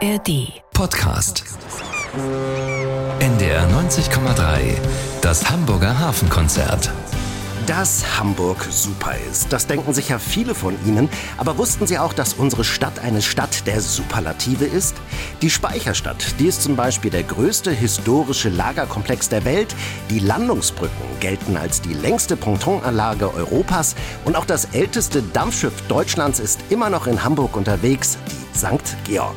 ARD Podcast. NDR 90,3. Das Hamburger Hafenkonzert. Dass Hamburg super ist, das denken sicher viele von Ihnen. Aber wussten Sie auch, dass unsere Stadt eine Stadt der Superlative ist? Die Speicherstadt, die ist zum Beispiel der größte historische Lagerkomplex der Welt. Die Landungsbrücken gelten als die längste Pontonanlage Europas. Und auch das älteste Dampfschiff Deutschlands ist immer noch in Hamburg unterwegs, die St. Georg.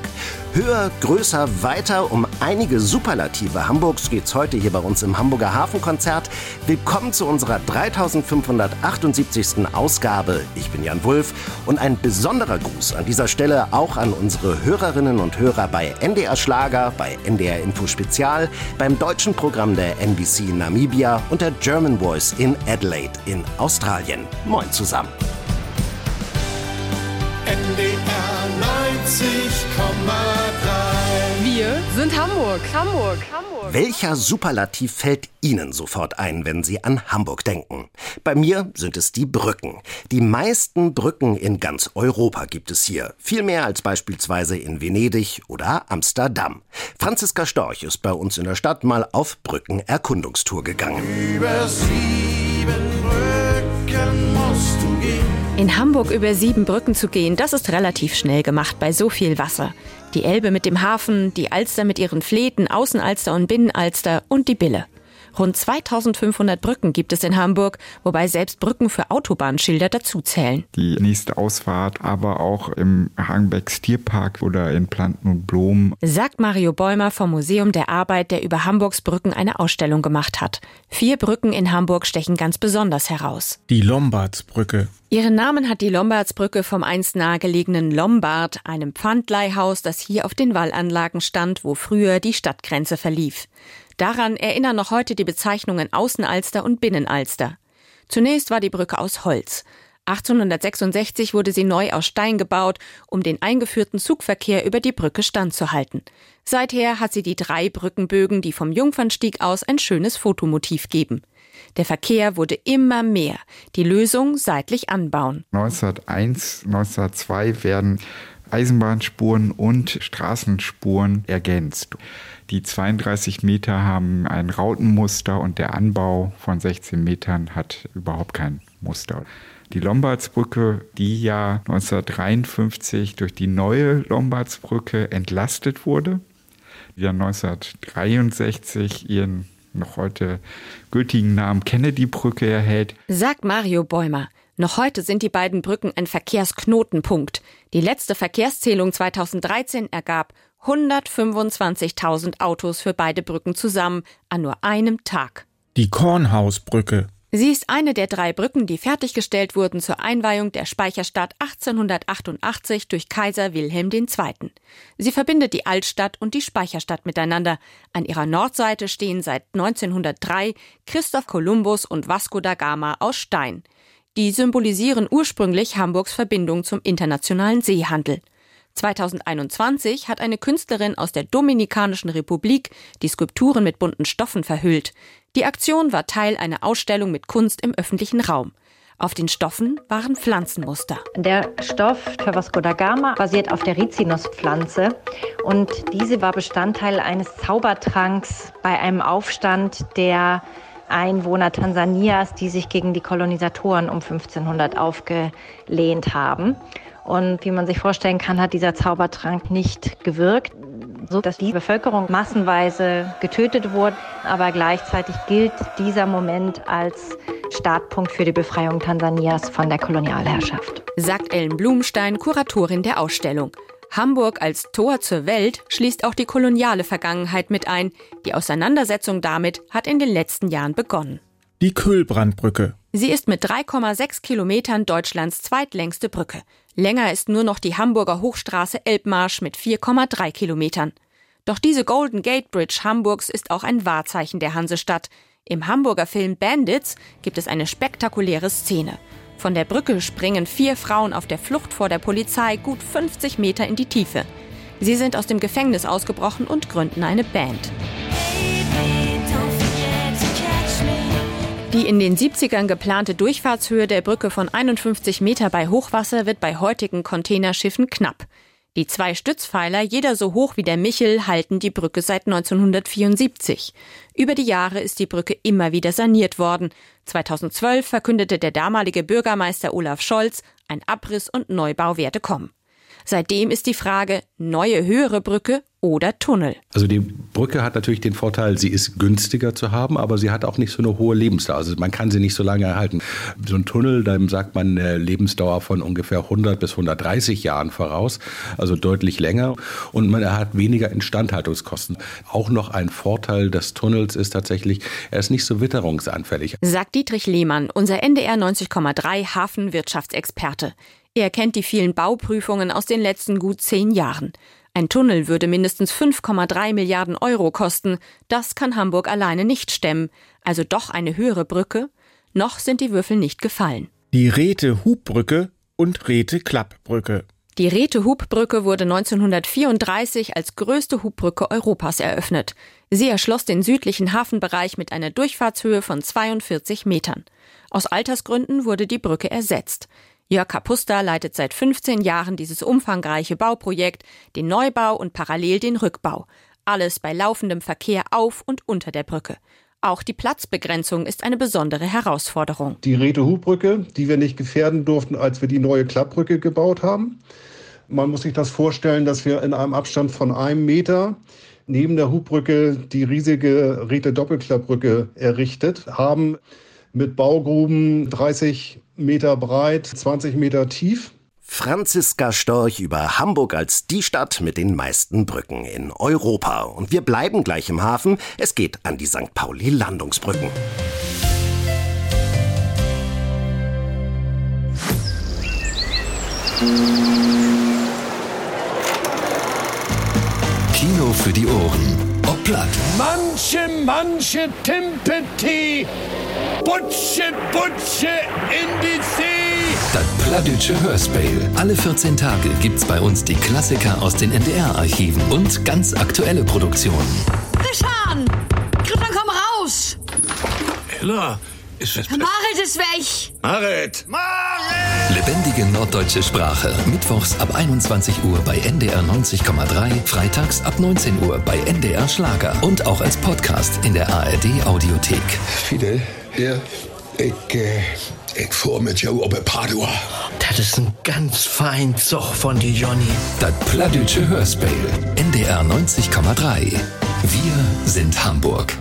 Höher, größer, weiter. Um einige Superlative Hamburgs geht's heute hier bei uns im Hamburger Hafenkonzert. Willkommen zu unserer 3578. Ausgabe. Ich bin Jan Wulff und ein besonderer Gruß an dieser Stelle auch an unsere Hörerinnen und Hörer bei NDR Schlager, bei NDR Info Spezial, beim deutschen Programm der NBC Namibia und der German Voice in Adelaide in Australien. Moin zusammen. NDR 90,3 Wir sind Hamburg. Hamburg. Hamburg. Welcher Superlativ fällt Ihnen sofort ein, wenn Sie an Hamburg denken? Bei mir sind es die Brücken. Die meisten Brücken in ganz Europa gibt es hier. Viel mehr als beispielsweise in Venedig oder Amsterdam. Franziska Storch ist bei uns in der Stadt mal auf Brückenerkundungstour gegangen. Über sieben Brücken. In Hamburg über sieben Brücken zu gehen, das ist relativ schnell gemacht bei so viel Wasser. Die Elbe mit dem Hafen, die Alster mit ihren Fleten, Außenalster und Binnenalster und die Bille. Rund 2500 Brücken gibt es in Hamburg, wobei selbst Brücken für Autobahnschilder dazuzählen. die nächste Ausfahrt, aber auch im Hagenbecks Tierpark oder in Planten und Blumen. Sagt Mario Bäumer vom Museum der Arbeit, der über Hamburgs Brücken eine Ausstellung gemacht hat. Vier Brücken in Hamburg stechen ganz besonders heraus. Die Lombardsbrücke. Ihren Namen hat die Lombardsbrücke vom einst nahegelegenen Lombard, einem Pfandleihhaus, das hier auf den Wallanlagen stand, wo früher die Stadtgrenze verlief. Daran erinnern noch heute die Bezeichnungen Außenalster und Binnenalster. Zunächst war die Brücke aus Holz. 1866 wurde sie neu aus Stein gebaut, um den eingeführten Zugverkehr über die Brücke standzuhalten. Seither hat sie die drei Brückenbögen, die vom Jungfernstieg aus ein schönes Fotomotiv geben. Der Verkehr wurde immer mehr. Die Lösung seitlich anbauen. 1901, 1902 werden Eisenbahnspuren und Straßenspuren ergänzt. Die 32 Meter haben ein Rautenmuster und der Anbau von 16 Metern hat überhaupt kein Muster. Die Lombardsbrücke, die ja 1953 durch die neue Lombardsbrücke entlastet wurde, die ja 1963 ihren noch heute gültigen Namen Kennedy-Brücke erhält, Sagt Mario Bäumer. Noch heute sind die beiden Brücken ein Verkehrsknotenpunkt. Die letzte Verkehrszählung 2013 ergab 125.000 Autos für beide Brücken zusammen an nur einem Tag. Die Kornhausbrücke. Sie ist eine der drei Brücken, die fertiggestellt wurden zur Einweihung der Speicherstadt 1888 durch Kaiser Wilhelm II. Sie verbindet die Altstadt und die Speicherstadt miteinander. An ihrer Nordseite stehen seit 1903 Christoph Kolumbus und Vasco da Gama aus Stein. Die symbolisieren ursprünglich Hamburgs Verbindung zum internationalen Seehandel. 2021 hat eine Künstlerin aus der Dominikanischen Republik die Skulpturen mit bunten Stoffen verhüllt. Die Aktion war Teil einer Ausstellung mit Kunst im öffentlichen Raum. Auf den Stoffen waren Pflanzenmuster. Der Stoff für Vasco da Gama basiert auf der Rizinuspflanze und diese war Bestandteil eines Zaubertranks bei einem Aufstand der Einwohner Tansanias, die sich gegen die Kolonisatoren um 1500 aufgelehnt haben. Und wie man sich vorstellen kann, hat dieser Zaubertrank nicht gewirkt, so dass die Bevölkerung massenweise getötet wurde. Aber gleichzeitig gilt dieser Moment als Startpunkt für die Befreiung Tansanias von der Kolonialherrschaft. Sagt Ellen Blumstein, Kuratorin der Ausstellung. Hamburg als Tor zur Welt schließt auch die koloniale Vergangenheit mit ein. Die Auseinandersetzung damit hat in den letzten Jahren begonnen. Die Kühlbrandbrücke. Sie ist mit 3,6 Kilometern Deutschlands zweitlängste Brücke. Länger ist nur noch die Hamburger Hochstraße Elbmarsch mit 4,3 Kilometern. Doch diese Golden Gate Bridge Hamburgs ist auch ein Wahrzeichen der Hansestadt. Im Hamburger Film Bandits gibt es eine spektakuläre Szene. Von der Brücke springen vier Frauen auf der Flucht vor der Polizei gut 50 Meter in die Tiefe. Sie sind aus dem Gefängnis ausgebrochen und gründen eine Band. Die in den 70ern geplante Durchfahrtshöhe der Brücke von 51 Meter bei Hochwasser wird bei heutigen Containerschiffen knapp. Die zwei Stützpfeiler, jeder so hoch wie der Michel, halten die Brücke seit 1974. Über die Jahre ist die Brücke immer wieder saniert worden. 2012 verkündete der damalige Bürgermeister Olaf Scholz, ein Abriss und Neubau werde kommen. Seitdem ist die Frage, neue höhere Brücke oder Tunnel. Also die Brücke hat natürlich den Vorteil, sie ist günstiger zu haben, aber sie hat auch nicht so eine hohe Lebensdauer. Also man kann sie nicht so lange erhalten. So ein Tunnel, da sagt man eine Lebensdauer von ungefähr 100 bis 130 Jahren voraus, also deutlich länger. Und man hat weniger Instandhaltungskosten. Auch noch ein Vorteil des Tunnels ist tatsächlich, er ist nicht so witterungsanfällig. Sagt Dietrich Lehmann, unser NDR 90,3 Hafenwirtschaftsexperte. Er kennt die vielen Bauprüfungen aus den letzten gut zehn Jahren. Ein Tunnel würde mindestens 5,3 Milliarden Euro kosten. Das kann Hamburg alleine nicht stemmen. Also doch eine höhere Brücke? Noch sind die Würfel nicht gefallen. Die Räte-Hubbrücke und Räte-Klappbrücke. Die Räte-Hubbrücke wurde 1934 als größte Hubbrücke Europas eröffnet. Sie erschloss den südlichen Hafenbereich mit einer Durchfahrtshöhe von 42 Metern. Aus Altersgründen wurde die Brücke ersetzt. Jörg Kapusta leitet seit 15 Jahren dieses umfangreiche Bauprojekt, den Neubau und parallel den Rückbau. Alles bei laufendem Verkehr auf und unter der Brücke. Auch die Platzbegrenzung ist eine besondere Herausforderung. Die Rete-Hubbrücke, die wir nicht gefährden durften, als wir die neue Klappbrücke gebaut haben. Man muss sich das vorstellen, dass wir in einem Abstand von einem Meter neben der Hubbrücke die riesige Rete-Doppelklappbrücke errichtet haben mit Baugruben 30 Meter breit, 20 Meter tief. Franziska Storch über Hamburg als die Stadt mit den meisten Brücken in Europa. Und wir bleiben gleich im Hafen. Es geht an die St. Pauli Landungsbrücken. Kino für die Ohren. Ob platt, Manche, manche Timpeti, Butsche, Butsche in die See. das Plattdütsche Hörspiel. Alle 14 Tage gibt's bei uns die Klassiker aus den NDR-Archiven und ganz aktuelle Produktionen. Christian! Christian, komm raus! Ella, ist es Marit ist weg! Marit! Lebendige norddeutsche Sprache. Mittwochs ab 21 Uhr bei NDR 90,3, freitags ab 19 Uhr bei NDR Schlager und auch als Podcast in der ARD Audiothek. Fidel, ja, ich, äh, ich fuhr mit jou op Padua. Das ist ein ganz fein Zug von die Johnny. Das Plattdütsche Hörspiel. NDR 90,3. Wir sind Hamburg.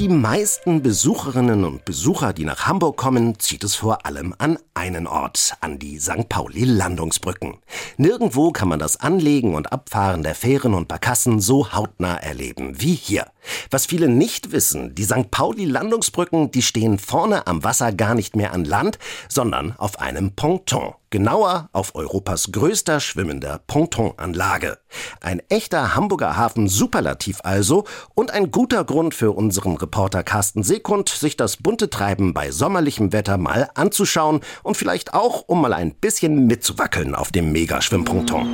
Die meisten Besucherinnen und Besucher, die nach Hamburg kommen, zieht es vor allem an einen Ort, an die St. Pauli Landungsbrücken. Nirgendwo kann man das Anlegen und Abfahren der Fähren und Barkassen so hautnah erleben wie hier. Was viele nicht wissen, die St. Pauli Landungsbrücken, die stehen vorne am Wasser gar nicht mehr an Land, sondern auf einem Ponton. Genauer auf Europas größter schwimmender Pontonanlage. Ein echter Hamburger Hafen Superlativ also und ein guter Grund für unseren Reporter Carsten Sekund, sich das bunte Treiben bei sommerlichem Wetter mal anzuschauen und vielleicht auch, um mal ein bisschen mitzuwackeln auf dem Megaschwimmponton.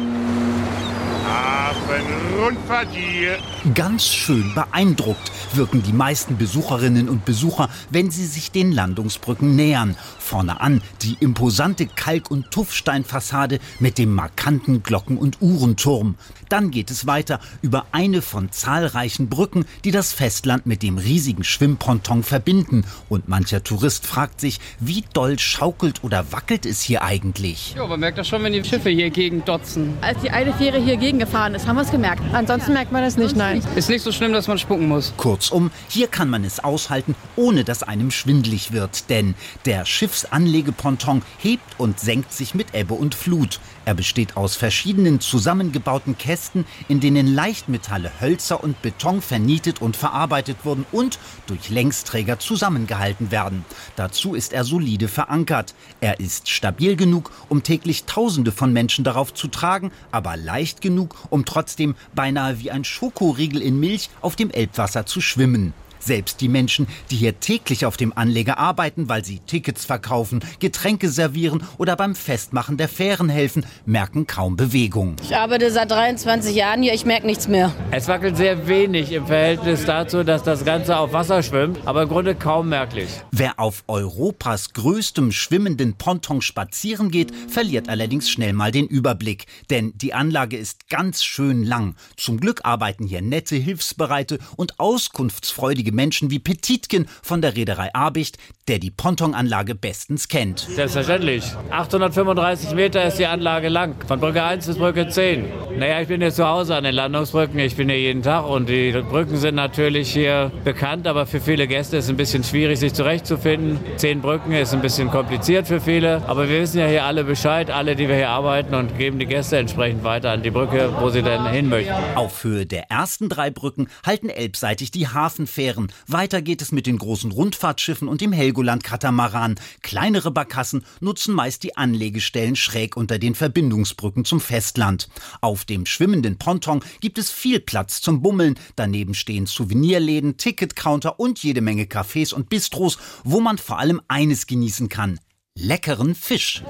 Hafenrundfahrt hier. Ganz schön beeindruckt wirken die meisten Besucherinnen und Besucher, wenn sie sich den Landungsbrücken nähern. Vorne an die imposante Kalk- und Tuffsteinfassade mit dem markanten Glocken- und Uhrenturm. Dann geht es weiter über eine von zahlreichen Brücken, die das Festland mit dem riesigen Schwimmponton verbinden. Und mancher Tourist fragt sich, wie doll schaukelt oder wackelt es hier eigentlich? Ja, man merkt das schon, wenn die Schiffe hier gegen dotzen. Als die eine Fähre hier gegengefahren ist, haben wir es gemerkt. Ansonsten merkt man das nicht, nein. Ist nicht so schlimm, dass man spucken muss. Kurzum, hier kann man es aushalten, ohne dass einem schwindlig wird, denn der Schiffsanlegeponton hebt und senkt sich mit Ebbe und Flut. Er besteht aus verschiedenen zusammengebauten Kästen, in denen Leichtmetalle, Hölzer und Beton vernietet und verarbeitet wurden und durch Längsträger zusammengehalten werden. Dazu ist er solide verankert. Er ist stabil genug, um täglich Tausende von Menschen darauf zu tragen, aber leicht genug, um trotzdem beinahe wie ein Schokoriegel in Milch auf dem Elbwasser zu schwimmen. Selbst die Menschen, die hier täglich auf dem Anleger arbeiten, weil sie Tickets verkaufen, Getränke servieren oder beim Festmachen der Fähren helfen, merken kaum Bewegung. Ich arbeite seit 23 Jahren hier, ich merke nichts mehr. Es wackelt sehr wenig im Verhältnis dazu, dass das Ganze auf Wasser schwimmt, aber im Grunde kaum merklich. Wer auf Europas größtem schwimmenden Ponton spazieren geht, verliert allerdings schnell mal den Überblick. Denn die Anlage ist ganz schön lang. Zum Glück arbeiten hier nette, hilfsbereite und auskunftsfreudige Menschen wie Petitkin von der Reederei Abicht, der die Pontonanlage bestens kennt. Selbstverständlich. 835 Meter ist die Anlage lang. Von Brücke 1 bis Brücke 10. Naja, ich bin hier zu Hause an den Landungsbrücken. Ich bin hier jeden Tag und die Brücken sind natürlich hier bekannt, aber für viele Gäste ist es ein bisschen schwierig, sich zurechtzufinden. Zehn Brücken ist ein bisschen kompliziert für viele, aber wir wissen ja hier alle Bescheid, alle, die wir hier arbeiten und geben die Gäste entsprechend weiter an die Brücke, wo sie dann hin möchten. Auf Höhe der ersten drei Brücken halten elbseitig die Hafenfähren. Weiter geht es mit den großen Rundfahrtschiffen und dem Helgoland-Katamaran. Kleinere Barkassen nutzen meist die Anlegestellen schräg unter den Verbindungsbrücken zum Festland. Auf dem schwimmenden Ponton gibt es viel Platz zum Bummeln. Daneben stehen Souvenirläden, Ticketcounter und jede Menge Cafés und Bistros, wo man vor allem eines genießen kann. Leckeren Fisch.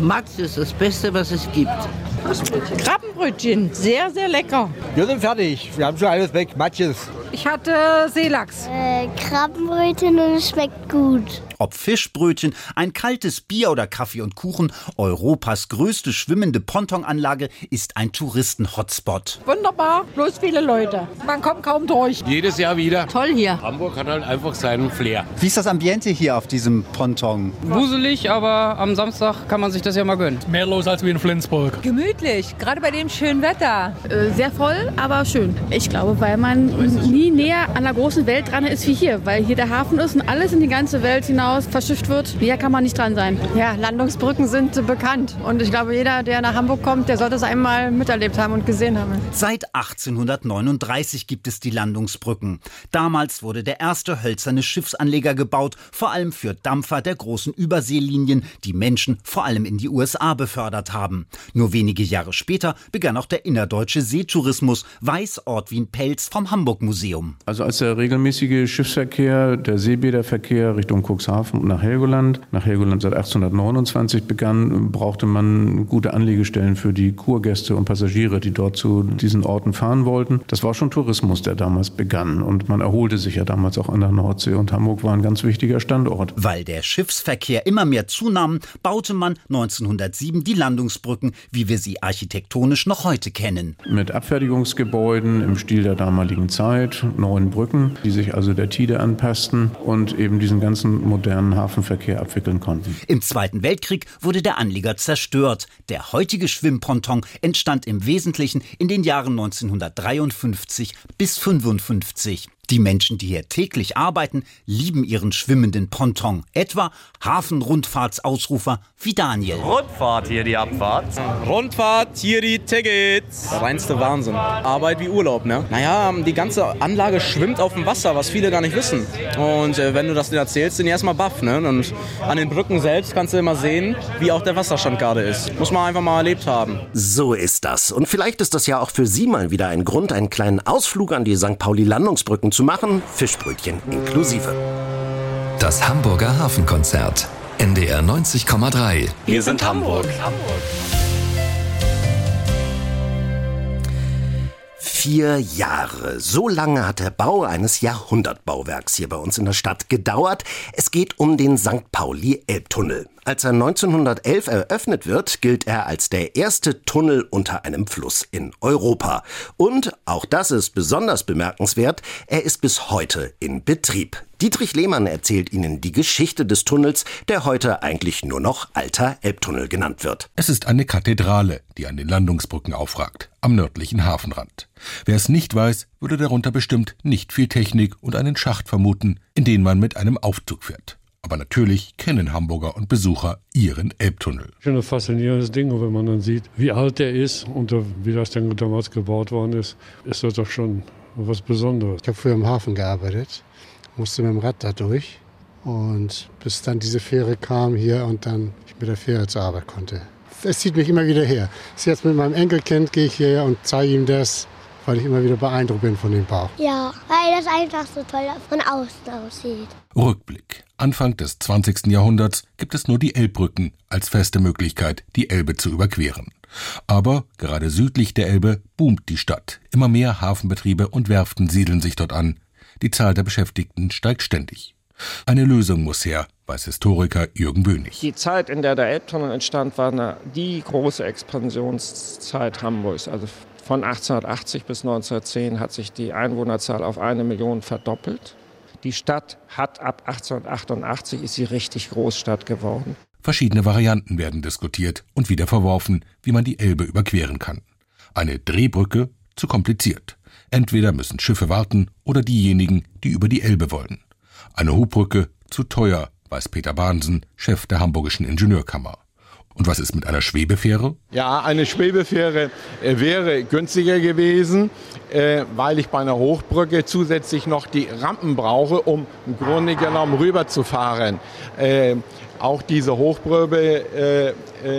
Max ist das Beste, was es gibt. Krabbenbrötchen, sehr, sehr lecker. Wir sind fertig. Wir haben schon alles weg. Matches. Ich hatte Seelachs. Äh, Krabbenbrötchen und es schmeckt gut. Ob Fischbrötchen, ein kaltes Bier oder Kaffee und Kuchen, Europas größte schwimmende Pontonanlage ist ein Touristen-Hotspot. Wunderbar, bloß viele Leute. Man kommt kaum durch. Jedes Jahr wieder. Toll hier. Hamburg hat halt einfach seinen Flair. Wie ist das Ambiente hier auf diesem Ponton? Wuselig, aber am Samstag kann man sich das ja mal gönnen. Mehr los als wie in Flensburg. Gemütlich, gerade bei dem schönen Wetter. Äh, sehr voll, aber schön. Ich glaube, weil man nie näher an der großen Welt dran ist wie hier. Weil hier der Hafen ist und alles in die ganze Welt hinaus verschifft wird. Näher kann man nicht dran sein. Ja, Landungsbrücken sind bekannt. Und ich glaube, jeder, der nach Hamburg kommt, der sollte es einmal miterlebt haben und gesehen haben. Seit 1839 gibt es die Landungsbrücken. Damals wurde der erste hölzerne Schiffsanleger gebaut, vor allem für Dampfer der großen Überseelinien, die Menschen vor allem in die USA befördert haben. Nur wenige Jahre später begann auch der innerdeutsche Seetourismus, weiß Ortwin Pelz vom Hamburg Museum. Also als der regelmäßige Schiffsverkehr, der Seebäderverkehr Richtung Cuxhaven und nach Helgoland, nach Helgoland seit 1829 begann, brauchte man gute Anlegestellen für die Kurgäste und Passagiere, die dort zu diesen Orten fahren wollten. Das war schon Tourismus, der damals begann und man erholte sich ja damals auch an der Nordsee und Hamburg war ein ganz wichtiger Standort. Weil der Schiffsverkehr immer mehr zunahm, baute man 1907 die Landungsbrücken, wie wir sie architektonisch noch heute kennen. Mit Abfertigungsgebäuden im Stil der damaligen Zeit, neuen Brücken, die sich also der Tide anpassten und eben diesen ganzen modernen Hafenverkehr abwickeln konnten. Im Zweiten Weltkrieg wurde der Anleger zerstört. Der heutige Schwimmponton entstand im Wesentlichen in den Jahren 1953 bis 55. Die Menschen, die hier täglich arbeiten, lieben ihren schwimmenden Ponton. Etwa Hafenrundfahrtsausrufer wie Daniel. Rundfahrt hier die Abfahrt. Rundfahrt, hier die Tickets. Reinste Wahnsinn. Arbeit wie Urlaub, ne? Naja, die ganze Anlage schwimmt auf dem Wasser, was viele gar nicht wissen. Und äh, wenn du das denen erzählst, sind die erstmal baff, ne? Und an den Brücken selbst kannst du immer sehen, wie auch der Wasserstand gerade ist. Muss man einfach mal erlebt haben. So ist das. Und vielleicht ist das ja auch für Sie mal wieder ein Grund, einen kleinen Ausflug an die St. Pauli Landungsbrücken zu machen. Fischbrötchen inklusive. Das Hamburger Hafenkonzert. NDR 90,3. Wir sind Hamburg. Vier Jahre. So lange hat der Bau eines Jahrhundertbauwerks hier bei uns in der Stadt gedauert. Es geht um den St. Pauli-Elbtunnel. Als er 1911 eröffnet wird, gilt er als der erste Tunnel unter einem Fluss in Europa. Und, auch das ist besonders bemerkenswert, er ist bis heute in Betrieb. Dietrich Lehmann erzählt Ihnen die Geschichte des Tunnels, der heute eigentlich nur noch Alter Elbtunnel genannt wird. Es ist eine Kathedrale, die an den Landungsbrücken aufragt, am nördlichen Hafenrand. Wer es nicht weiß, würde darunter bestimmt nicht viel Technik und einen Schacht vermuten, in den man mit einem Aufzug fährt. Aber natürlich kennen Hamburger und Besucher ihren Elbtunnel. Schon ein faszinierendes Ding, wenn man dann sieht, wie alt der ist und wie das denn damals gebaut worden ist, ist das doch schon was Besonderes. Ich habe früher im Hafen gearbeitet, musste mit dem Rad da durch und bis dann diese Fähre kam hier und dann ich mit der Fähre zur Arbeit konnte. Es zieht mich immer wieder her. Jetzt mit meinem Enkelkind gehe ich hierher und zeige ihm das, weil ich immer wieder beeindruckt bin von dem Bau. Ja, weil das einfach so toll von außen aussieht. Rückblick. Anfang des 20. Jahrhunderts gibt es nur die Elbbrücken als feste Möglichkeit, die Elbe zu überqueren. Aber gerade südlich der Elbe boomt die Stadt. Immer mehr Hafenbetriebe und Werften siedeln sich dort an. Die Zahl der Beschäftigten steigt ständig. Eine Lösung muss her, weiß Historiker Jürgen Bönig. Die Zeit, in der der Elbtunnel entstand, war eine, die große Expansionszeit Hamburgs. Also von 1880 bis 1910 hat sich die Einwohnerzahl auf eine Million verdoppelt. Die Stadt hat ab 1888 ist sie richtig Großstadt geworden. Verschiedene Varianten werden diskutiert und wieder verworfen, wie man die Elbe überqueren kann. Eine Drehbrücke zu kompliziert. Entweder müssen Schiffe warten oder diejenigen, die über die Elbe wollen. Eine Hubbrücke zu teuer, weiß Peter Bahnsen, Chef der Hamburgischen Ingenieurkammer. Und was ist mit einer Schwebefähre? Ja, eine Schwebefähre äh, wäre günstiger gewesen, äh, weil ich bei einer Hochbrücke zusätzlich noch die Rampen brauche, um im Grunde genommen rüberzufahren. Äh, auch diese Hochbrücke,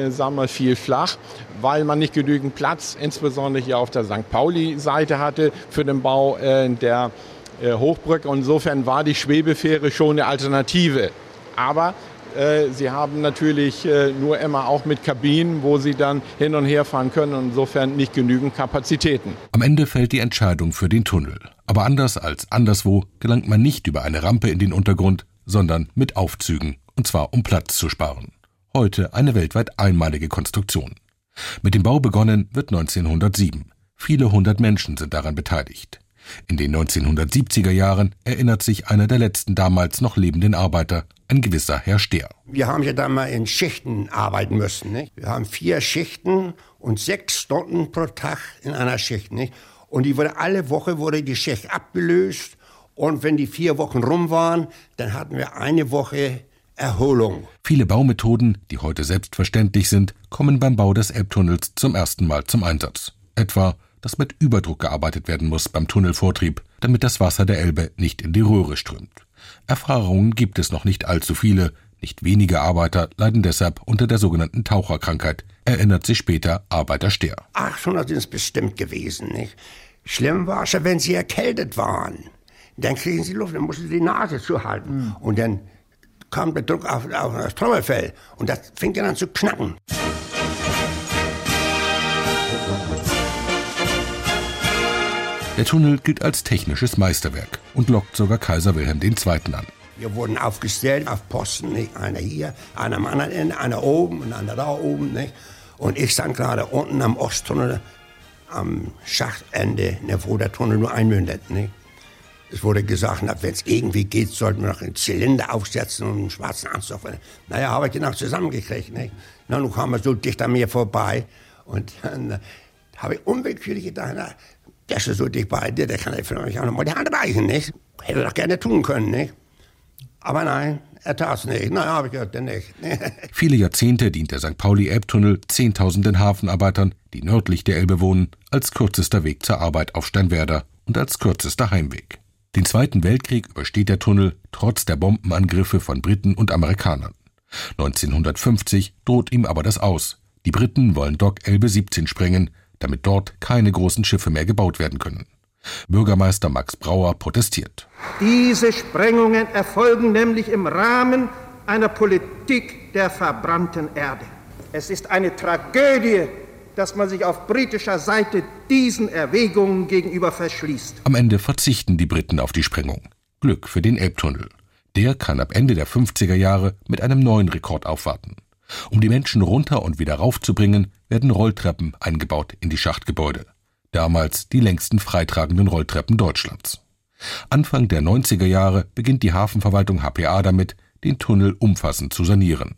sagen wir, fiel flach, weil man nicht genügend Platz, insbesondere hier auf der St. Pauli-Seite hatte, für den Bau der Hochbrücke. Insofern war die Schwebefähre schon eine Alternative. Aber Sie haben natürlich äh, nur immer auch mit Kabinen, wo Sie dann hin und her fahren können und insofern nicht genügend Kapazitäten. Am Ende fällt die Entscheidung für den Tunnel. Aber anders als anderswo gelangt man nicht über eine Rampe in den Untergrund, sondern mit Aufzügen, und zwar um Platz zu sparen. Heute eine weltweit einmalige Konstruktion. Mit dem Bau begonnen wird 1907. Viele hundert Menschen sind daran beteiligt. In den 1970er Jahren erinnert sich einer der letzten damals noch lebenden Arbeiter, ein gewisser Herr Stehr. Wir haben ja da mal in Schichten arbeiten müssen. Nicht? Wir haben vier Schichten und sechs Stunden pro Tag in einer Schicht. Nicht? Und die wurde alle Woche wurde die Schicht abgelöst. Und wenn die vier Wochen rum waren, dann hatten wir eine Woche Erholung. Viele Baumethoden, die heute selbstverständlich sind, kommen beim Bau des Elbtunnels zum ersten Mal zum Einsatz. Etwa dass mit Überdruck gearbeitet werden muss beim Tunnelvortrieb, damit das Wasser der Elbe nicht in die Röhre strömt. Erfahrungen gibt es noch nicht allzu viele, nicht wenige Arbeiter leiden deshalb unter der sogenannten Taucherkrankheit, erinnert sich später Arbeiter Stehr. 800 sind es bestimmt gewesen, nicht? Schlimm war es ja, wenn sie erkältet waren. Dann kriegen sie Luft, dann mussten sie die Nase zuhalten. Mhm. Und dann kam der Druck auf, auf das Trommelfell. Und das fing dann an zu knacken. Der Tunnel gilt als technisches Meisterwerk und lockt sogar Kaiser Wilhelm II. an. Wir wurden aufgestellt auf Posten, nicht? einer hier, einer am anderen Ende, einer oben und einer da oben. Nicht? Und ich stand gerade unten am Osttunnel, am Schachtende, wo der Tunnel nur einmündet. Es wurde gesagt, wenn es irgendwie geht, sollten wir noch einen Zylinder aufsetzen und einen schwarzen Anzug. Naja, habe ich den auch zusammengekriegt. Nicht? Na, nun kam er so dicht an mir vorbei und dann habe ich unwillkürlich gedacht, na, der ist so dicht bei dir, der kann ja vielleicht auch nochmal die Hand reichen, nicht? Hätte er doch gerne tun können, nicht? Aber nein, er tat es nicht. Na, habe ich gehört, denn nicht. Viele Jahrzehnte dient der St. Pauli-Elbtunnel Zehntausenden Hafenarbeitern, die nördlich der Elbe wohnen, als kürzester Weg zur Arbeit auf Steinwerder und als kürzester Heimweg. Den Zweiten Weltkrieg übersteht der Tunnel trotz der Bombenangriffe von Briten und Amerikanern. 1950 droht ihm aber das Aus. Die Briten wollen Dock Elbe 17 sprengen, damit dort keine großen Schiffe mehr gebaut werden können. Bürgermeister Max Brauer protestiert. Diese Sprengungen erfolgen nämlich im Rahmen einer Politik der verbrannten Erde. Es ist eine Tragödie, dass man sich auf britischer Seite diesen Erwägungen gegenüber verschließt. Am Ende verzichten die Briten auf die Sprengung. Glück für den Elbtunnel. Der kann ab Ende der 50er Jahre mit einem neuen Rekord aufwarten. Um die Menschen runter und wieder raufzubringen, werden Rolltreppen eingebaut in die Schachtgebäude. Damals die längsten freitragenden Rolltreppen Deutschlands. Anfang der 90er Jahre beginnt die Hafenverwaltung HPA damit, den Tunnel umfassend zu sanieren.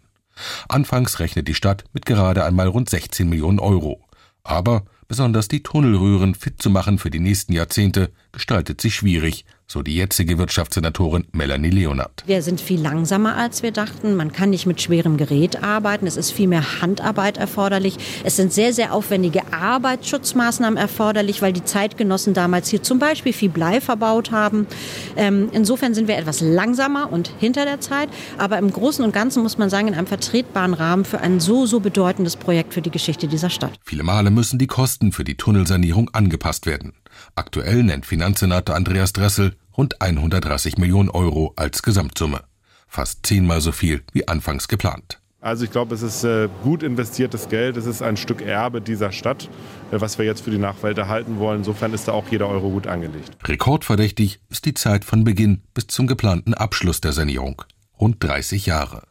Anfangs rechnet die Stadt mit gerade einmal rund 16 Millionen Euro. Aber besonders die Tunnelröhren fit zu machen für die nächsten Jahrzehnte gestaltet sich schwierig, so die jetzige Wirtschaftssenatorin Melanie Leonard. Wir sind viel langsamer, als wir dachten. Man kann nicht mit schwerem Gerät arbeiten. Es ist viel mehr Handarbeit erforderlich. Es sind sehr, sehr aufwendige Arbeitsschutzmaßnahmen erforderlich, weil die Zeitgenossen damals hier zum Beispiel viel Blei verbaut haben. Ähm, insofern sind wir etwas langsamer und hinter der Zeit. Aber im Großen und Ganzen muss man sagen, in einem vertretbaren Rahmen für ein so, so bedeutendes Projekt für die Geschichte dieser Stadt. Viele Male müssen die Kosten für die Tunnelsanierung angepasst werden. Aktuell nennt Finanzsenator Andreas Dressel rund 130 Millionen Euro als Gesamtsumme. Fast zehnmal so viel wie anfangs geplant. Also ich glaube, es ist äh, gut investiertes Geld. Es ist ein Stück Erbe dieser Stadt, äh, was wir jetzt für die Nachwelt erhalten wollen. Insofern ist da auch jeder Euro gut angelegt. Rekordverdächtig ist die Zeit von Beginn bis zum geplanten Abschluss der Sanierung. Rund 30 Jahre.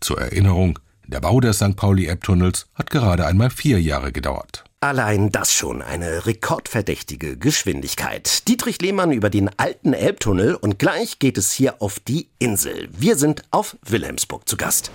Zur Erinnerung, der Bau des St. Pauli-Elbtunnels hat gerade einmal vier Jahre gedauert. Allein das schon eine rekordverdächtige Geschwindigkeit. Dietrich Lehmann über den alten Elbtunnel und gleich geht es hier auf die Insel. Wir sind auf Wilhelmsburg zu Gast.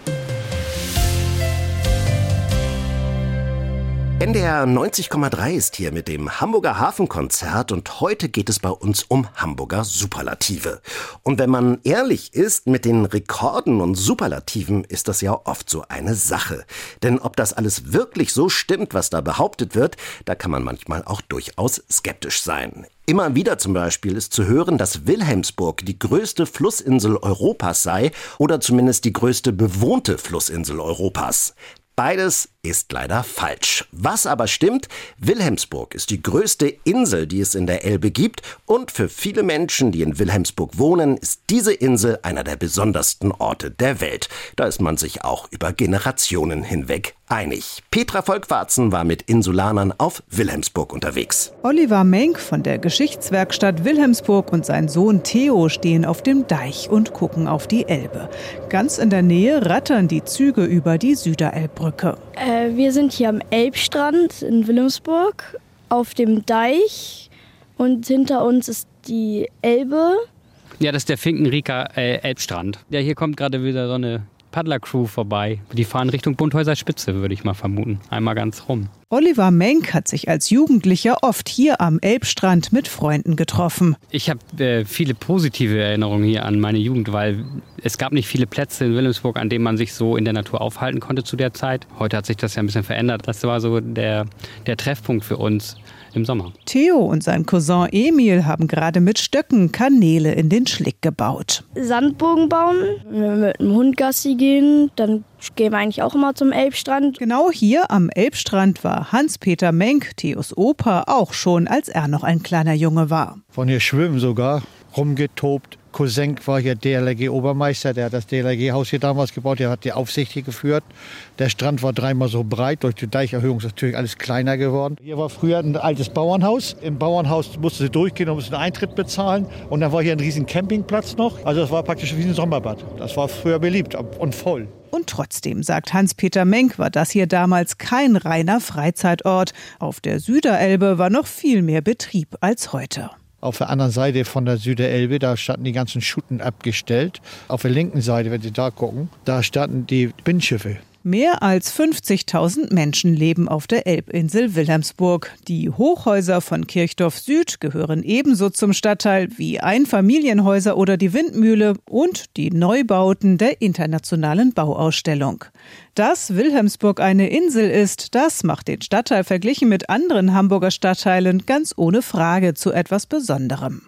NDR 90,3 ist hier mit dem Hamburger Hafenkonzert und heute geht es bei uns um Hamburger Superlative. Und wenn man ehrlich ist mit den Rekorden und Superlativen, ist das ja oft so eine Sache. Denn ob das alles wirklich so stimmt, was da behauptet wird, da kann man manchmal auch durchaus skeptisch sein. Immer wieder zum Beispiel ist zu hören, dass Wilhelmsburg die größte Flussinsel Europas sei oder zumindest die größte bewohnte Flussinsel Europas. Beides ist leider falsch. Was aber stimmt, Wilhelmsburg ist die größte Insel, die es in der Elbe gibt und für viele Menschen, die in Wilhelmsburg wohnen, ist diese Insel einer der besondersten Orte der Welt. Da ist man sich auch über Generationen hinweg einig. Petra Volkwarzen war mit Insulanern auf Wilhelmsburg unterwegs. Oliver Menk von der Geschichtswerkstatt Wilhelmsburg und sein Sohn Theo stehen auf dem Deich und gucken auf die Elbe. Ganz in der Nähe rattern die Züge über die Süderelbbrücke. Äh, wir sind hier am Elbstrand in Wilhelmsburg auf dem Deich und hinter uns ist die Elbe. Ja, das ist der Finkenrieker äh, Elbstrand. Ja, hier kommt gerade wieder so eine Paddler-Crew vorbei. Die fahren Richtung Bunthäuser Spitze, würde ich mal vermuten. Einmal ganz rum. Oliver Menk hat sich als Jugendlicher oft hier am Elbstrand mit Freunden getroffen. Ich habe äh, viele positive Erinnerungen hier an meine Jugend, weil es gab nicht viele Plätze in Wilhelmsburg, an denen man sich so in der Natur aufhalten konnte zu der Zeit. Heute hat sich das ja ein bisschen verändert. Das war so der, der Treffpunkt für uns im Sommer. Theo und sein Cousin Emil haben gerade mit Stöcken Kanäle in den Schlick gebaut. Sandbogen bauen, wenn wir mit dem Hund Gassi gehen, dann gehen wir eigentlich auch immer zum Elbstrand. Genau hier am Elbstrand war Hans-Peter Menk, Theos Opa, auch schon, als er noch ein kleiner Junge war. Von hier schwimmen sogar, rumgetobt. Cousin war hier DLRG-Obermeister, der hat das DLRG-Haus hier damals gebaut, der hat die Aufsicht hier geführt. Der Strand war dreimal so breit, durch die Deicherhöhung ist natürlich alles kleiner geworden. Hier war früher ein altes Bauernhaus. Im Bauernhaus musste sie durchgehen und musste einen Eintritt bezahlen. Und dann war hier ein riesen Campingplatz noch. Also das war praktisch wie ein Sommerbad. Das war früher beliebt und voll. Und trotzdem, sagt Hans-Peter Menk, war das hier damals kein reiner Freizeitort. Auf der Süderelbe war noch viel mehr Betrieb als heute. Auf der anderen Seite von der Süderelbe, da standen die ganzen Schuten abgestellt. Auf der linken Seite, wenn Sie da gucken, da standen die Binnenschiffe. Mehr als 50.000 Menschen leben auf der Elbinsel Wilhelmsburg. Die Hochhäuser von Kirchdorf Süd gehören ebenso zum Stadtteil wie Einfamilienhäuser oder die Windmühle und die Neubauten der internationalen Bauausstellung. Dass Wilhelmsburg eine Insel ist, das macht den Stadtteil verglichen mit anderen Hamburger Stadtteilen ganz ohne Frage zu etwas Besonderem.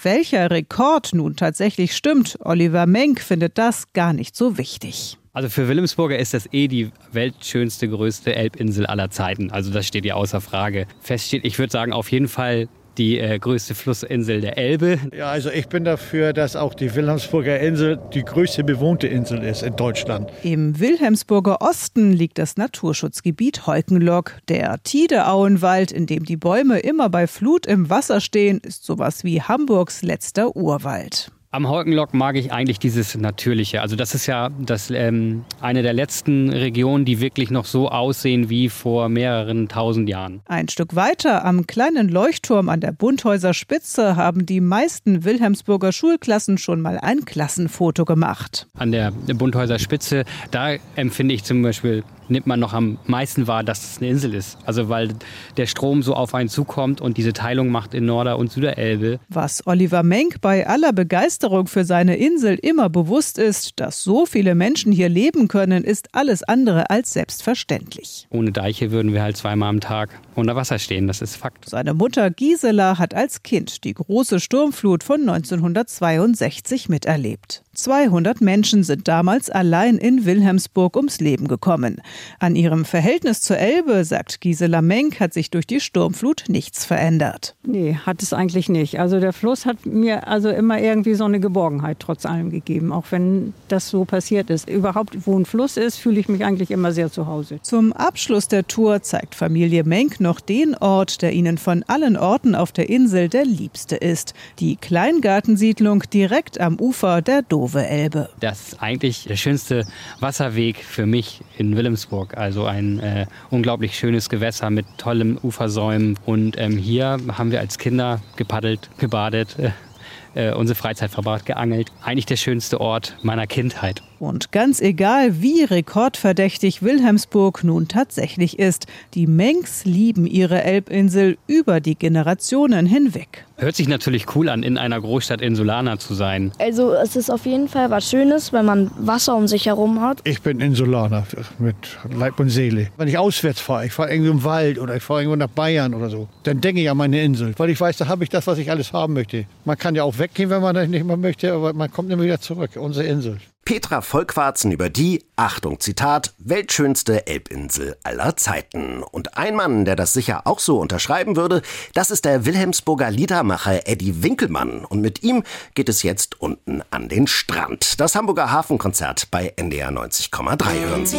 Welcher Rekord nun tatsächlich stimmt, Oliver Menk findet das gar nicht so wichtig. Also für Wilhelmsburger ist das eh die weltschönste, größte Elbinsel aller Zeiten. Also das steht ja außer Frage. Fest steht, ich würde sagen, auf jeden Fall die äh, größte Flussinsel der Elbe. Ja, also ich bin dafür, dass auch die Wilhelmsburger Insel die größte bewohnte Insel ist in Deutschland. Im Wilhelmsburger Osten liegt das Naturschutzgebiet Heukenlock. Der Tideauenwald, in dem die Bäume immer bei Flut im Wasser stehen, ist sowas wie Hamburgs letzter Urwald. Am Heukenlock mag ich eigentlich dieses Natürliche. Also das ist ja das, ähm, eine der letzten Regionen, die wirklich noch so aussehen wie vor mehreren tausend Jahren. Ein Stück weiter am kleinen Leuchtturm an der Bunthäuser Spitze haben die meisten Wilhelmsburger Schulklassen schon mal ein Klassenfoto gemacht. An der Bunthäuser Spitze, da empfinde ich zum Beispiel nimmt man noch am meisten wahr, dass es eine Insel ist. Also weil der Strom so auf einen zukommt und diese Teilung macht in Norder- und Süderelbe. Was Oliver Menk bei aller Begeisterung für seine Insel immer bewusst ist, dass so viele Menschen hier leben können, ist alles andere als selbstverständlich. Ohne Deiche würden wir halt zweimal am Tag unter Wasser stehen, das ist Fakt. Seine Mutter Gisela hat als Kind die große Sturmflut von 1962 miterlebt. 200 Menschen sind damals allein in Wilhelmsburg ums Leben gekommen. An ihrem Verhältnis zur Elbe, sagt Gisela Menk, hat sich durch die Sturmflut nichts verändert. Nee, hat es eigentlich nicht. Also der Fluss hat mir also immer irgendwie so eine Geborgenheit trotz allem gegeben, auch wenn das so passiert ist. Überhaupt, wo ein Fluss ist, fühle ich mich eigentlich immer sehr zu Hause. Zum Abschluss der Tour zeigt Familie Menk noch den Ort, der ihnen von allen Orten auf der Insel der liebste ist. Die Kleingartensiedlung direkt am Ufer der Donau. Dove Elbe. Das ist eigentlich der schönste Wasserweg für mich in Wilhelmsburg. Also ein äh, unglaublich schönes Gewässer mit tollem Ufersäumen. Und ähm, hier haben wir als Kinder gepaddelt, gebadet. Äh, unsere Freizeit verbracht, geangelt. Eigentlich der schönste Ort meiner Kindheit. Und ganz egal, wie rekordverdächtig Wilhelmsburg nun tatsächlich ist, die Mengs lieben ihre Elbinsel über die Generationen hinweg. Hört sich natürlich cool an, in einer Großstadt Insulaner zu sein. Also es ist auf jeden Fall was Schönes, wenn man Wasser um sich herum hat. Ich bin Insulaner mit Leib und Seele. Wenn ich auswärts fahre, ich fahre irgendwo im Wald oder ich fahre irgendwo nach Bayern oder so, dann denke ich an meine Insel, weil ich weiß, da habe ich das, was ich alles haben möchte. Man kann ja auch weggehen, wenn man das nicht mehr möchte, aber man kommt immer wieder zurück, unsere Insel. Petra Volkwarzen über die, Achtung Zitat, weltschönste Elbinsel aller Zeiten. Und ein Mann, der das sicher auch so unterschreiben würde, das ist der Wilhelmsburger Liedermacher Eddie Winkelmann. Und mit ihm geht es jetzt unten an den Strand. Das Hamburger Hafenkonzert bei NDR 90,3 hören Sie.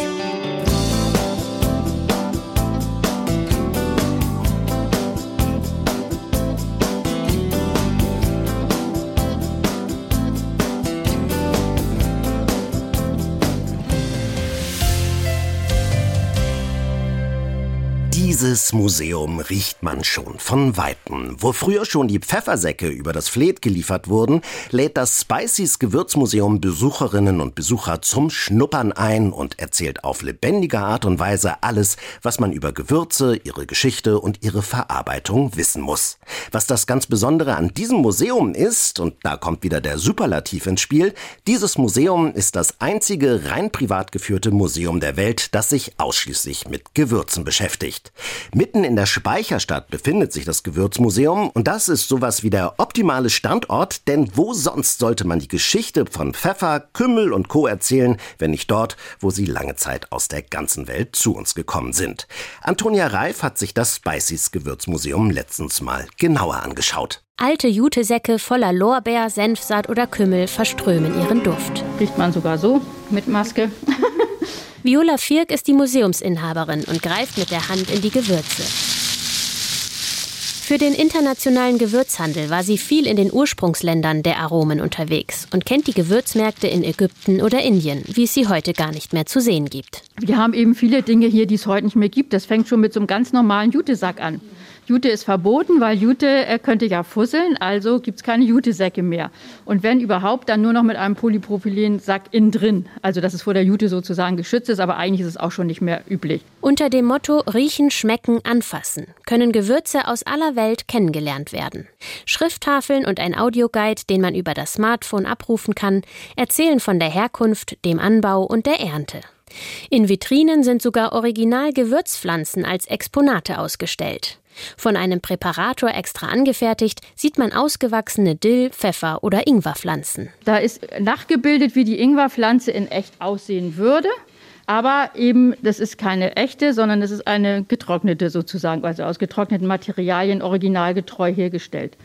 Dieses Museum riecht man schon von Weitem. Wo früher schon die Pfeffersäcke über das Fleet geliefert wurden, lädt das Spiceys Gewürzmuseum Besucherinnen und Besucher zum Schnuppern ein und erzählt auf lebendige Art und Weise alles, was man über Gewürze, ihre Geschichte und ihre Verarbeitung wissen muss. Was das ganz Besondere an diesem Museum ist, und da kommt wieder der Superlativ ins Spiel, dieses Museum ist das einzige rein privat geführte Museum der Welt, das sich ausschließlich mit Gewürzen beschäftigt. Mitten in der Speicherstadt befindet sich das Gewürzmuseum und das ist sowas wie der optimale Standort, denn wo sonst sollte man die Geschichte von Pfeffer, Kümmel und Co. erzählen, wenn nicht dort, wo sie lange Zeit aus der ganzen Welt zu uns gekommen sind. Antonia Reif hat sich das Spiceys Gewürzmuseum letztens mal genauer angeschaut. Alte Jutesäcke voller Lorbeer, Senfsaat oder Kümmel verströmen ihren Duft. Riecht man sogar so mit Maske. Viola Firk ist die Museumsinhaberin und greift mit der Hand in die Gewürze. Für den internationalen Gewürzhandel war sie viel in den Ursprungsländern der Aromen unterwegs und kennt die Gewürzmärkte in Ägypten oder Indien, wie es sie heute gar nicht mehr zu sehen gibt. Wir haben eben viele Dinge hier, die es heute nicht mehr gibt. Das fängt schon mit so einem ganz normalen Jutesack an. Jute ist verboten, weil Jute äh, könnte ja fusseln, also gibt es keine Jutesäcke mehr. Und wenn überhaupt, dann nur noch mit einem Polypropylensack innen drin. Also dass es vor der Jute sozusagen geschützt ist, aber eigentlich ist es auch schon nicht mehr üblich. Unter dem Motto Riechen, Schmecken, Anfassen können Gewürze aus aller Welt kennengelernt werden. Schrifttafeln und ein Audioguide, den man über das Smartphone abrufen kann, erzählen von der Herkunft, dem Anbau und der Ernte. In Vitrinen sind sogar Original-Gewürzpflanzen als Exponate ausgestellt. Von einem Präparator extra angefertigt, sieht man ausgewachsene Dill-, Pfeffer- oder Ingwerpflanzen. Da ist nachgebildet, wie die Ingwerpflanze in echt aussehen würde. Aber eben, das ist keine echte, sondern das ist eine getrocknete sozusagen, also aus getrockneten Materialien originalgetreu hergestellt.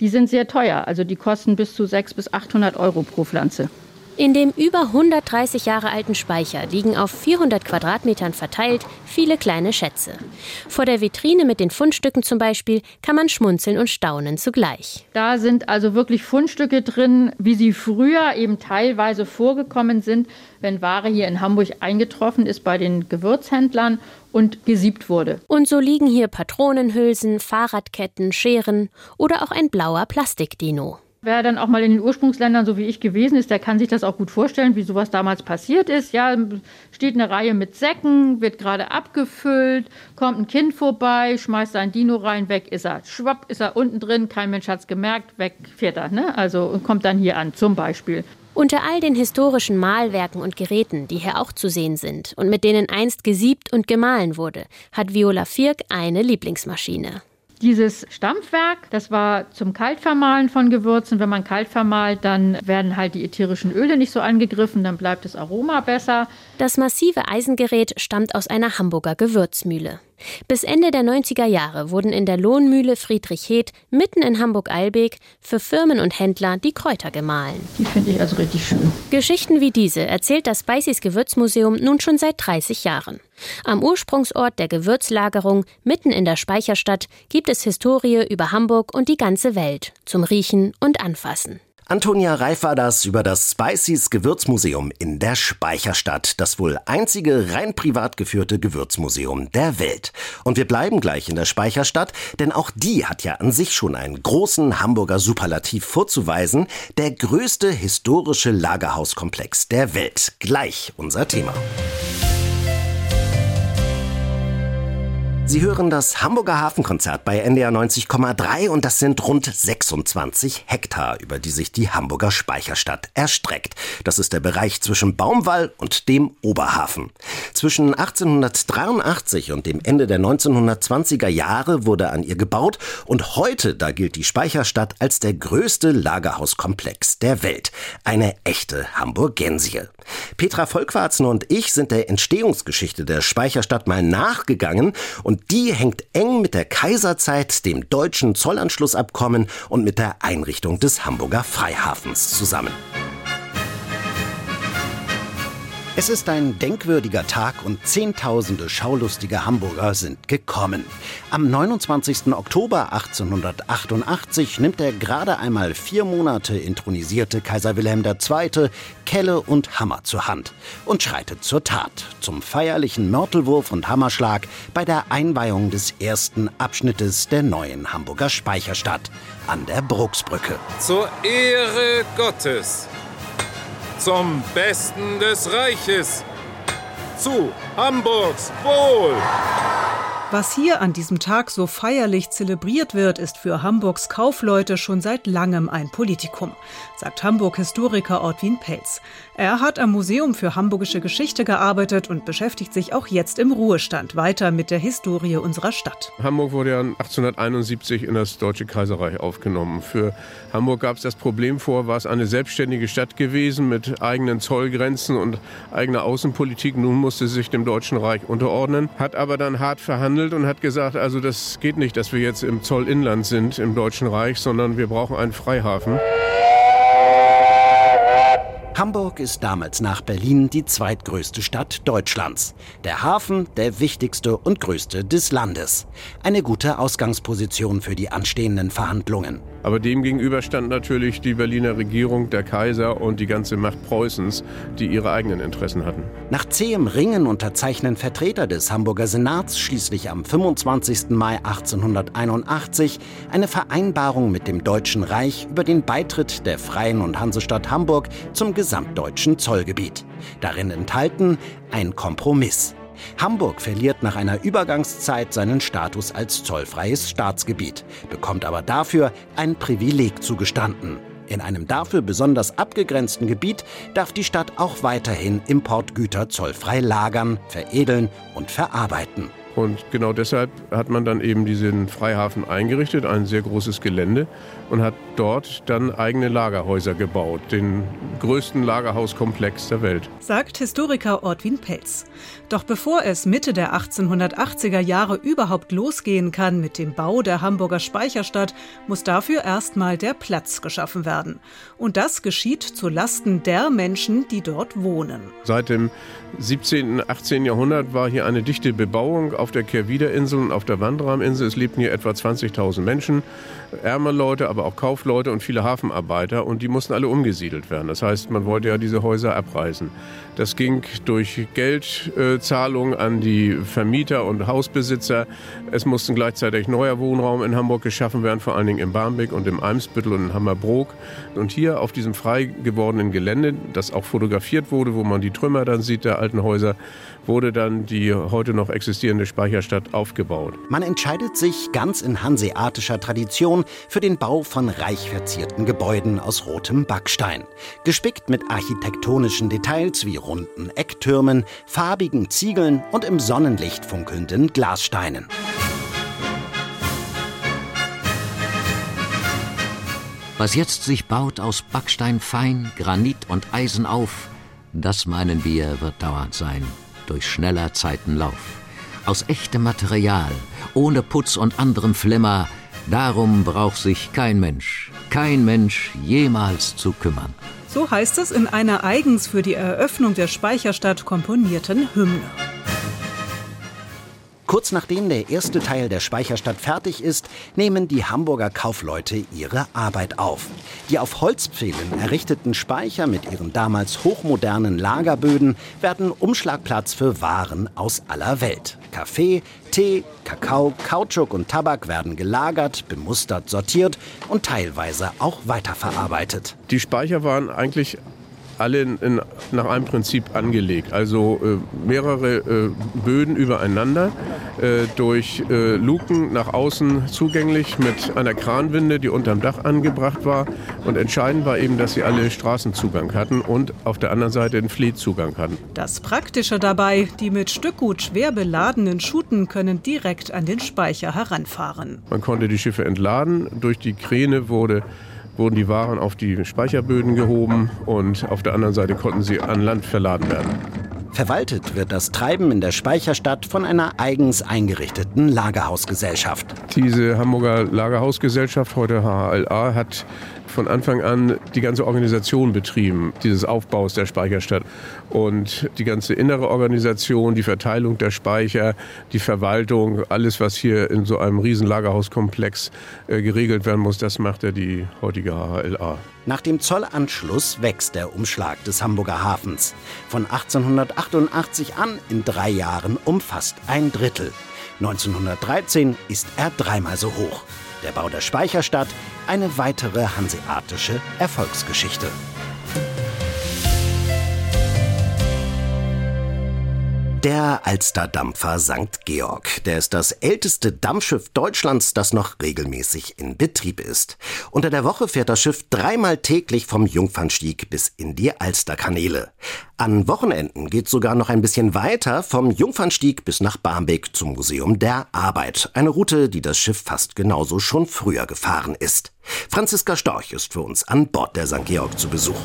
Die sind sehr teuer, also die kosten bis zu 600 bis 800 Euro pro Pflanze. In dem über 130 Jahre alten Speicher liegen auf 400 Quadratmetern verteilt viele kleine Schätze. Vor der Vitrine mit den Fundstücken zum Beispiel kann man schmunzeln und staunen zugleich. Da sind also wirklich Fundstücke drin, wie sie früher eben teilweise vorgekommen sind, wenn Ware hier in Hamburg eingetroffen ist bei den Gewürzhändlern und gesiebt wurde. Und so liegen hier Patronenhülsen, Fahrradketten, Scheren oder auch ein blauer Plastikdino. Wer dann auch mal in den Ursprungsländern, so wie ich gewesen ist, der kann sich das auch gut vorstellen, wie sowas damals passiert ist. Ja, steht eine Reihe mit Säcken, wird gerade abgefüllt, kommt ein Kind vorbei, schmeißt sein Dino rein, weg ist er. Schwapp ist er unten drin, kein Mensch hat es gemerkt, weg fährt er. Ne? Also kommt dann hier an, zum Beispiel. Unter all den historischen Malwerken und Geräten, die hier auch zu sehen sind und mit denen einst gesiebt und gemahlen wurde, hat Viola Firk eine Lieblingsmaschine. Dieses Stampfwerk, das war zum Kaltvermahlen von Gewürzen. Wenn man kalt vermahlt, dann werden halt die ätherischen Öle nicht so angegriffen, dann bleibt das Aroma besser. Das massive Eisengerät stammt aus einer Hamburger Gewürzmühle. Bis Ende der 90er Jahre wurden in der Lohnmühle Friedrich Heeth mitten in Hamburg-Eilbek für Firmen und Händler die Kräuter gemahlen. Die finde ich also richtig schön. Geschichten wie diese erzählt das Spiceys Gewürzmuseum nun schon seit 30 Jahren. Am Ursprungsort der Gewürzlagerung, mitten in der Speicherstadt, gibt es Historie über Hamburg und die ganze Welt zum Riechen und Anfassen. Antonia Reif war das über das Spiceys Gewürzmuseum in der Speicherstadt, das wohl einzige rein privat geführte Gewürzmuseum der Welt. Und wir bleiben gleich in der Speicherstadt, denn auch die hat ja an sich schon einen großen Hamburger Superlativ vorzuweisen, der größte historische Lagerhauskomplex der Welt. Gleich unser Thema. Sie hören das Hamburger Hafenkonzert bei NDR 90,3 und das sind rund 26 Hektar, über die sich die Hamburger Speicherstadt erstreckt. Das ist der Bereich zwischen Baumwall und dem Oberhafen. Zwischen 1883 und dem Ende der 1920er Jahre wurde an ihr gebaut und heute, da gilt die Speicherstadt als der größte Lagerhauskomplex der Welt. Eine echte Hamburgensie. Petra Volkwarzen und ich sind der Entstehungsgeschichte der Speicherstadt mal nachgegangen und die hängt eng mit der Kaiserzeit, dem deutschen Zollanschlussabkommen und mit der Einrichtung des Hamburger Freihafens zusammen. Es ist ein denkwürdiger Tag und Zehntausende schaulustige Hamburger sind gekommen. Am 29. Oktober 1888 nimmt der gerade einmal vier Monate intronisierte Kaiser Wilhelm II. Kelle und Hammer zur Hand und schreitet zur Tat zum feierlichen Mörtelwurf und Hammerschlag bei der Einweihung des ersten Abschnittes der neuen Hamburger Speicherstadt an der Brucksbrücke. Zur Ehre Gottes zum Besten des Reiches, zu Hamburgs Wohl. Was hier an diesem Tag so feierlich zelebriert wird, ist für Hamburgs Kaufleute schon seit langem ein Politikum, sagt Hamburg-Historiker Ortwin Pelz. Er hat am Museum für Hamburgische Geschichte gearbeitet und beschäftigt sich auch jetzt im Ruhestand weiter mit der Historie unserer Stadt. Hamburg wurde ja 1871 in das Deutsche Kaiserreich aufgenommen. Für Hamburg gab es das Problem vor, war es eine selbstständige Stadt gewesen mit eigenen Zollgrenzen und eigener Außenpolitik. Nun musste sie sich dem Deutschen Reich unterordnen, hat aber dann hart verhandelt und hat gesagt, also das geht nicht, dass wir jetzt im Zollinland sind im Deutschen Reich, sondern wir brauchen einen Freihafen. Hamburg ist damals nach Berlin die zweitgrößte Stadt Deutschlands. Der Hafen der wichtigste und größte des Landes. Eine gute Ausgangsposition für die anstehenden Verhandlungen. Aber dem gegenüber stand natürlich die Berliner Regierung, der Kaiser und die ganze Macht Preußens, die ihre eigenen Interessen hatten. Nach zähem Ringen unterzeichnen Vertreter des Hamburger Senats schließlich am 25. Mai 1881 eine Vereinbarung mit dem Deutschen Reich über den Beitritt der Freien und Hansestadt Hamburg zum gesamtdeutschen Zollgebiet. Darin enthalten ein Kompromiss. Hamburg verliert nach einer Übergangszeit seinen Status als zollfreies Staatsgebiet, bekommt aber dafür ein Privileg zugestanden. In einem dafür besonders abgegrenzten Gebiet darf die Stadt auch weiterhin Importgüter zollfrei lagern, veredeln und verarbeiten. Und genau deshalb hat man dann eben diesen Freihafen eingerichtet, ein sehr großes Gelände, und hat dort dann eigene Lagerhäuser gebaut, den größten Lagerhauskomplex der Welt. Sagt Historiker Ortwin Pelz. Doch bevor es Mitte der 1880er Jahre überhaupt losgehen kann mit dem Bau der Hamburger Speicherstadt, muss dafür erstmal der Platz geschaffen werden. Und das geschieht zu Lasten der Menschen, die dort wohnen. Seit dem 17., und 18. Jahrhundert war hier eine dichte Bebauung auf der Kehrwiederinsel und auf der Wandraminsel. Es lebten hier etwa 20.000 Menschen, ärmere Leute, aber auch Kaufleute und viele Hafenarbeiter und die mussten alle umgesiedelt werden. Das heißt, man wollte ja diese Häuser abreißen. Das ging durch Geldzahlungen an die Vermieter und Hausbesitzer. Es mussten gleichzeitig neuer Wohnraum in Hamburg geschaffen werden, vor allen Dingen im Barmbek und im Eimsbüttel und in Hammerbrook. Und hier auf diesem frei gewordenen Gelände, das auch fotografiert wurde, wo man die Trümmer dann sieht der alten Häuser, wurde dann die heute noch existierende Speicherstadt aufgebaut. Man entscheidet sich ganz in hanseatischer Tradition für den Bau von reich verzierten Gebäuden aus rotem Backstein, gespickt mit architektonischen Details wie runden Ecktürmen, farbigen Ziegeln und im Sonnenlicht funkelnden Glassteinen. Was jetzt sich baut aus Backstein fein, Granit und Eisen auf, das meinen wir wird dauernd sein, durch schneller Zeiten Lauf. Aus echtem Material, ohne Putz und anderem Flimmer, darum braucht sich kein Mensch, kein Mensch jemals zu kümmern. So heißt es in einer eigens für die Eröffnung der Speicherstadt komponierten Hymne. Kurz nachdem der erste Teil der Speicherstadt fertig ist, nehmen die Hamburger Kaufleute ihre Arbeit auf. Die auf Holzpfählen errichteten Speicher mit ihren damals hochmodernen Lagerböden werden Umschlagplatz für Waren aus aller Welt. Kaffee, Tee, Kakao, Kautschuk und Tabak werden gelagert, bemustert, sortiert und teilweise auch weiterverarbeitet. Die Speicher waren eigentlich alle in, in, nach einem Prinzip angelegt. Also äh, mehrere äh, Böden übereinander, äh, durch äh, Luken nach außen zugänglich mit einer Kranwinde, die unterm Dach angebracht war. Und entscheidend war eben, dass sie alle Straßenzugang hatten und auf der anderen Seite den Fleetzugang hatten. Das Praktische dabei, die mit Stückgut schwer beladenen Schuten können direkt an den Speicher heranfahren. Man konnte die Schiffe entladen. Durch die Kräne wurde wurden die Waren auf die Speicherböden gehoben und auf der anderen Seite konnten sie an Land verladen werden. Verwaltet wird das Treiben in der Speicherstadt von einer eigens eingerichteten Lagerhausgesellschaft. Diese Hamburger Lagerhausgesellschaft, heute HLA, hat von Anfang an die ganze Organisation betrieben, dieses Aufbaus der Speicherstadt. Und die ganze innere Organisation, die Verteilung der Speicher, die Verwaltung, alles, was hier in so einem riesen Lagerhauskomplex äh, geregelt werden muss, das macht ja die heutige HHLA. Nach dem Zollanschluss wächst der Umschlag des Hamburger Hafens. Von 1888 an in drei Jahren um fast ein Drittel. 1913 ist er dreimal so hoch. Der Bau der Speicherstadt, eine weitere hanseatische Erfolgsgeschichte. Der Alsterdampfer St. Georg. Der ist das älteste Dampfschiff Deutschlands, das noch regelmäßig in Betrieb ist. Unter der Woche fährt das Schiff dreimal täglich vom Jungfernstieg bis in die Alsterkanäle. An Wochenenden geht sogar noch ein bisschen weiter vom Jungfernstieg bis nach Barmbek zum Museum der Arbeit. Eine Route, die das Schiff fast genauso schon früher gefahren ist. Franziska Storch ist für uns an Bord der St. Georg zu Besuch.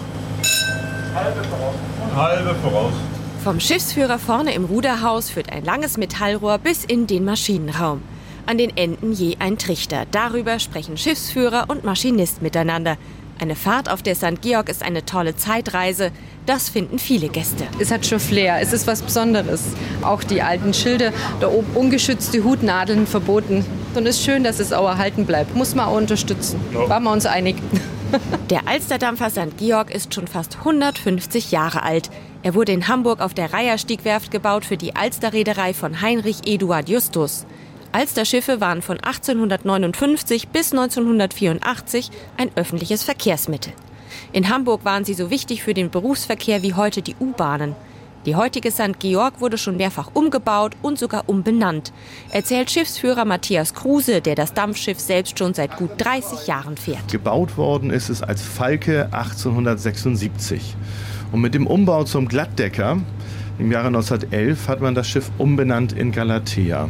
Halbe voraus. Halbe voraus. Vom Schiffsführer vorne im Ruderhaus führt ein langes Metallrohr bis in den Maschinenraum. An den Enden je ein Trichter. Darüber sprechen Schiffsführer und Maschinist miteinander. Eine Fahrt auf der St. Georg ist eine tolle Zeitreise. Das finden viele Gäste. Es hat schon Flair, es ist was Besonderes. Auch die alten Schilder, da oben ungeschützte Hutnadeln verboten. Und es ist schön, dass es auch erhalten bleibt. Muss man auch unterstützen. Waren wir uns einig. Der Alsterdampfer St. Georg ist schon fast 150 Jahre alt. Er wurde in Hamburg auf der Reiherstiegwerft gebaut für die Alsterreederei von Heinrich Eduard Justus. Alsterschiffe waren von 1859 bis 1984 ein öffentliches Verkehrsmittel. In Hamburg waren sie so wichtig für den Berufsverkehr wie heute die U-Bahnen. Die heutige St. Georg wurde schon mehrfach umgebaut und sogar umbenannt, erzählt Schiffsführer Matthias Kruse, der das Dampfschiff selbst schon seit gut 30 Jahren fährt. Gebaut worden ist es als Falke 1876. Und mit dem Umbau zum Glattdecker im Jahre 1911 hat man das Schiff umbenannt in Galatea.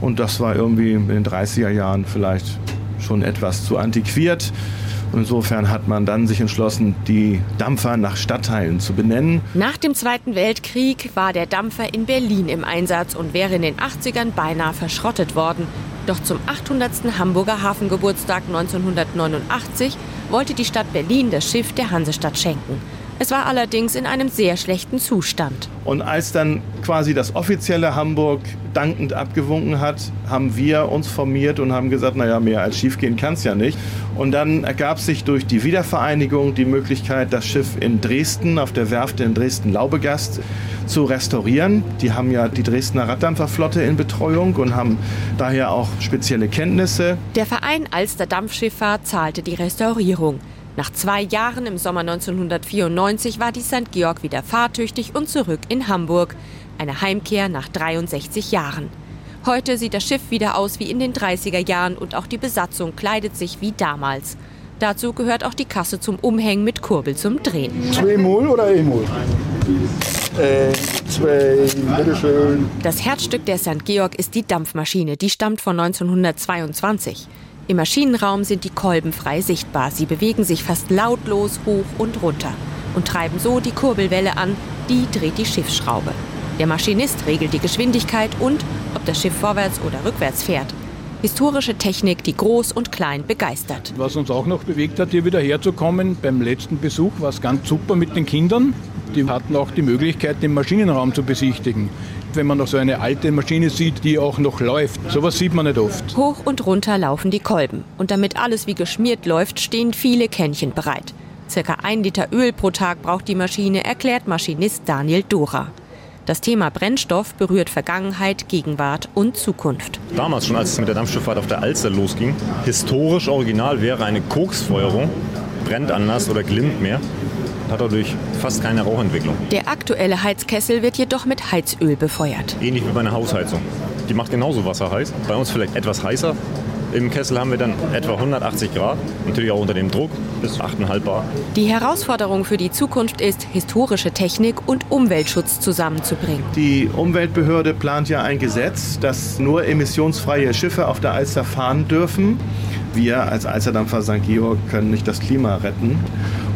Und das war irgendwie in den 30er Jahren vielleicht schon etwas zu antiquiert. Insofern hat man dann sich entschlossen, die Dampfer nach Stadtteilen zu benennen. Nach dem Zweiten Weltkrieg war der Dampfer in Berlin im Einsatz und wäre in den 80ern beinahe verschrottet worden. Doch zum 800. Hamburger Hafengeburtstag 1989 wollte die Stadt Berlin das Schiff der Hansestadt schenken. Es war allerdings in einem sehr schlechten Zustand. Und als dann quasi das offizielle Hamburg dankend abgewunken hat, haben wir uns formiert und haben gesagt, naja, mehr als schiefgehen kann es ja nicht. Und dann ergab sich durch die Wiedervereinigung die Möglichkeit, das Schiff in Dresden, auf der Werft in Dresden-Laubegast, zu restaurieren. Die haben ja die Dresdner Raddampferflotte in Betreuung und haben daher auch spezielle Kenntnisse. Der Verein Alster Dampfschifffahrt zahlte die Restaurierung. Nach zwei Jahren im Sommer 1994 war die St. Georg wieder fahrtüchtig und zurück in Hamburg. Eine Heimkehr nach 63 Jahren. Heute sieht das Schiff wieder aus wie in den 30er Jahren und auch die Besatzung kleidet sich wie damals. Dazu gehört auch die Kasse zum Umhängen mit Kurbel zum Drehen. Zwei Mol oder E-Mol? Äh, zwei, bitteschön. Das Herzstück der St. Georg ist die Dampfmaschine. Die stammt von 1922. Im Maschinenraum sind die Kolben frei sichtbar. Sie bewegen sich fast lautlos hoch und runter und treiben so die Kurbelwelle an, die dreht die Schiffsschraube. Der Maschinist regelt die Geschwindigkeit und ob das Schiff vorwärts oder rückwärts fährt. Historische Technik, die groß und klein begeistert. Was uns auch noch bewegt hat, hier wieder herzukommen, beim letzten Besuch war es ganz super mit den Kindern. Die hatten auch die Möglichkeit, den Maschinenraum zu besichtigen. Wenn man noch so eine alte Maschine sieht, die auch noch läuft. Sowas sieht man nicht oft. Hoch und runter laufen die Kolben. Und damit alles wie geschmiert läuft, stehen viele Kännchen bereit. Circa ein Liter Öl pro Tag braucht die Maschine, erklärt Maschinist Daniel Dora. Das Thema Brennstoff berührt Vergangenheit, Gegenwart und Zukunft. Damals schon, als es mit der Dampfschifffahrt auf der Alster losging, historisch original wäre eine Koksfeuerung, Brennanlass oder Glindmeer, hat dadurch fast keine Rauchentwicklung. Der aktuelle Heizkessel wird jedoch mit Heizöl befeuert. Ähnlich wie bei einer Hausheizung. Die macht genauso Wasser heiß. Bei uns vielleicht etwas heißer, im Kessel haben wir dann etwa 180 Grad, natürlich auch unter dem Druck bis 8,5 Bar. Die Herausforderung für die Zukunft ist, historische Technik und Umweltschutz zusammenzubringen. Die Umweltbehörde plant ja ein Gesetz, dass nur emissionsfreie Schiffe auf der Alster fahren dürfen. Wir als Alsterdampfer St. Georg können nicht das Klima retten.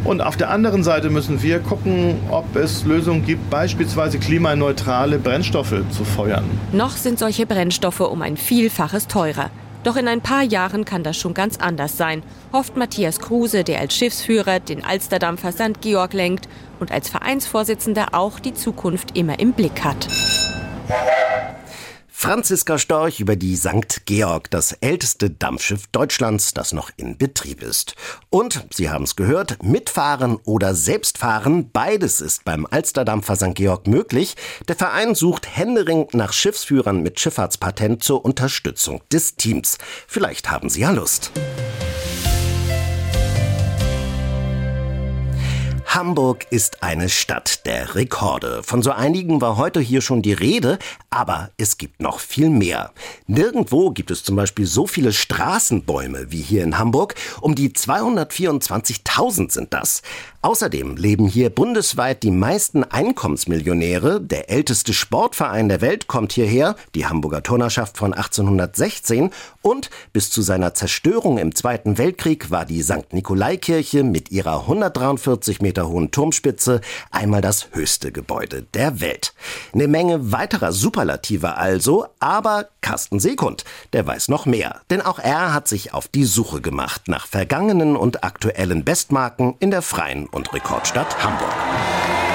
Und auf der anderen Seite müssen wir gucken, ob es Lösungen gibt, beispielsweise klimaneutrale Brennstoffe zu feuern. Noch sind solche Brennstoffe um ein Vielfaches teurer. Doch in ein paar Jahren kann das schon ganz anders sein, hofft Matthias Kruse, der als Schiffsführer den Alsterdampfer St. Georg lenkt und als Vereinsvorsitzender auch die Zukunft immer im Blick hat. Franziska Storch über die St. Georg, das älteste Dampfschiff Deutschlands, das noch in Betrieb ist. Und, Sie haben es gehört, mitfahren oder selbstfahren, beides ist beim Alsterdampfer St. Georg möglich. Der Verein sucht händeringend nach Schiffsführern mit Schifffahrtspatent zur Unterstützung des Teams. Vielleicht haben Sie ja Lust. Hamburg ist eine Stadt der Rekorde. Von so einigen war heute hier schon die Rede, aber es gibt noch viel mehr. Nirgendwo gibt es zum Beispiel so viele Straßenbäume wie hier in Hamburg. Um die 224.000 sind das. Außerdem leben hier bundesweit die meisten Einkommensmillionäre. Der älteste Sportverein der Welt kommt hierher, die Hamburger Turnerschaft von 1816. Und bis zu seiner Zerstörung im Zweiten Weltkrieg war die St. Nikolaikirche mit ihrer 143 Meter hohen Turmspitze einmal das höchste Gebäude der Welt. Eine Menge weiterer Superlative also, aber Carsten Sekund, der weiß noch mehr. Denn auch er hat sich auf die Suche gemacht nach vergangenen und aktuellen Bestmarken in der freien und Rekordstadt Hamburg.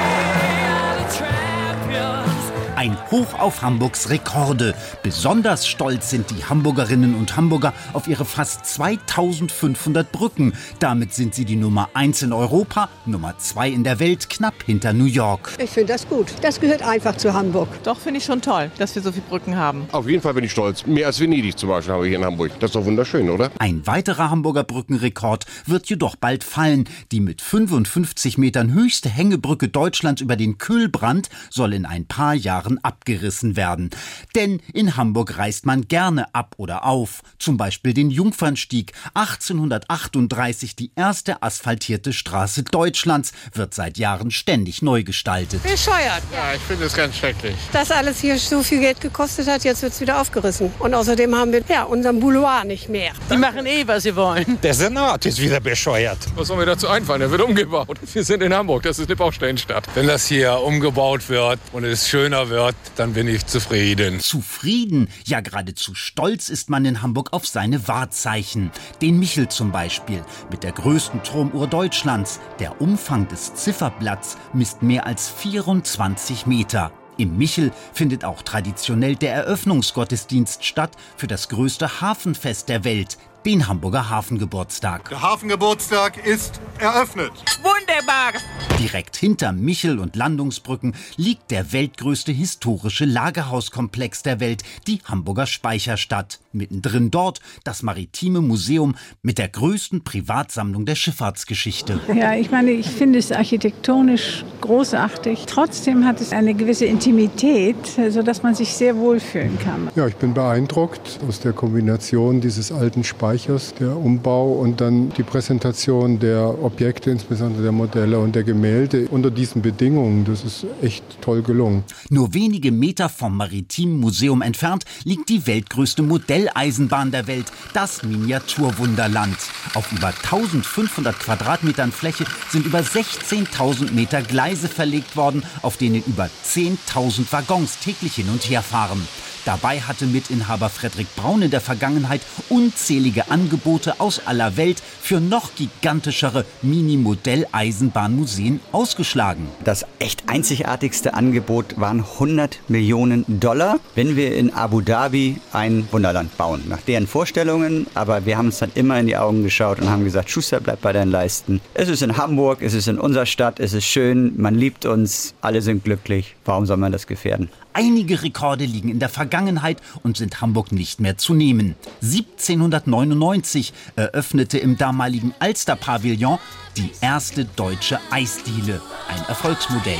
Ein Hoch auf Hamburgs Rekorde. Besonders stolz sind die Hamburgerinnen und Hamburger auf ihre fast 2500 Brücken. Damit sind sie die Nummer 1 in Europa, Nummer 2 in der Welt, knapp hinter New York. Ich finde das gut. Das gehört einfach zu Hamburg. Doch, finde ich schon toll, dass wir so viele Brücken haben. Auf jeden Fall bin ich stolz. Mehr als Venedig zum Beispiel haben wir hier in Hamburg. Das ist doch wunderschön, oder? Ein weiterer Hamburger Brückenrekord wird jedoch bald fallen. Die mit 55 Metern höchste Hängebrücke Deutschlands über den Kühlbrand soll in ein paar Jahren abgerissen werden. Denn in Hamburg reist man gerne ab oder auf. Zum Beispiel den Jungfernstieg. 1838 die erste asphaltierte Straße Deutschlands wird seit Jahren ständig neu gestaltet. Bescheuert. Ja, ich finde es ganz schrecklich. Das alles hier so viel Geld gekostet hat, jetzt wird es wieder aufgerissen. Und außerdem haben wir ja unseren Boulevard nicht mehr. Die machen eh, was sie wollen. Der Senat ist wieder bescheuert. Was soll mir dazu einfallen? Der wird umgebaut. Wir sind in Hamburg, das ist eine Baustellenstadt. Wenn das hier umgebaut wird und es schöner wird, dann bin ich zufrieden. Zufrieden, ja geradezu stolz ist man in Hamburg auf seine Wahrzeichen. Den Michel zum Beispiel, mit der größten Turmuhr Deutschlands. Der Umfang des Zifferblatts misst mehr als 24 Meter. Im Michel findet auch traditionell der Eröffnungsgottesdienst statt für das größte Hafenfest der Welt, den Hamburger Hafengeburtstag. Der Hafengeburtstag ist eröffnet. Wunderbar! Direkt hinter Michel und Landungsbrücken liegt der weltgrößte historische Lagerhauskomplex der Welt, die Hamburger Speicherstadt. Mittendrin dort das Maritime Museum mit der größten Privatsammlung der Schifffahrtsgeschichte. Ja, ich meine, ich finde es architektonisch großartig. Trotzdem hat es eine gewisse Intimität, sodass man sich sehr wohlfühlen kann. Ja, ich bin beeindruckt aus der Kombination dieses alten Speichers, der Umbau und dann die Präsentation der Objekte, insbesondere der Modelle und der Gemälde unter diesen Bedingungen. Das ist echt toll gelungen. Nur wenige Meter vom Maritimen Museum entfernt liegt die weltgrößte Modelleisenbahn der Welt, das Miniaturwunderland. Auf über 1500 Quadratmetern Fläche sind über 16.000 Meter Gleise verlegt worden, auf denen über 10.000 Waggons täglich hin und her fahren. Dabei hatte Mitinhaber Frederik Braun in der Vergangenheit unzählige Angebote aus aller Welt für noch gigantischere Mini-Modell-Eisenbahnmuseen ausgeschlagen. Das echt einzigartigste Angebot waren 100 Millionen Dollar, wenn wir in Abu Dhabi ein Wunderland bauen. Nach deren Vorstellungen, aber wir haben uns dann immer in die Augen geschaut und haben gesagt, Schuster, bleib bei deinen Leisten. Es ist in Hamburg, es ist in unserer Stadt, es ist schön, man liebt uns, alle sind glücklich. Warum soll man das gefährden? Einige Rekorde liegen in der Vergangenheit und sind Hamburg nicht mehr zu nehmen. 1799 eröffnete im damaligen Alster Pavillon die erste deutsche Eisdiele. Ein Erfolgsmodell.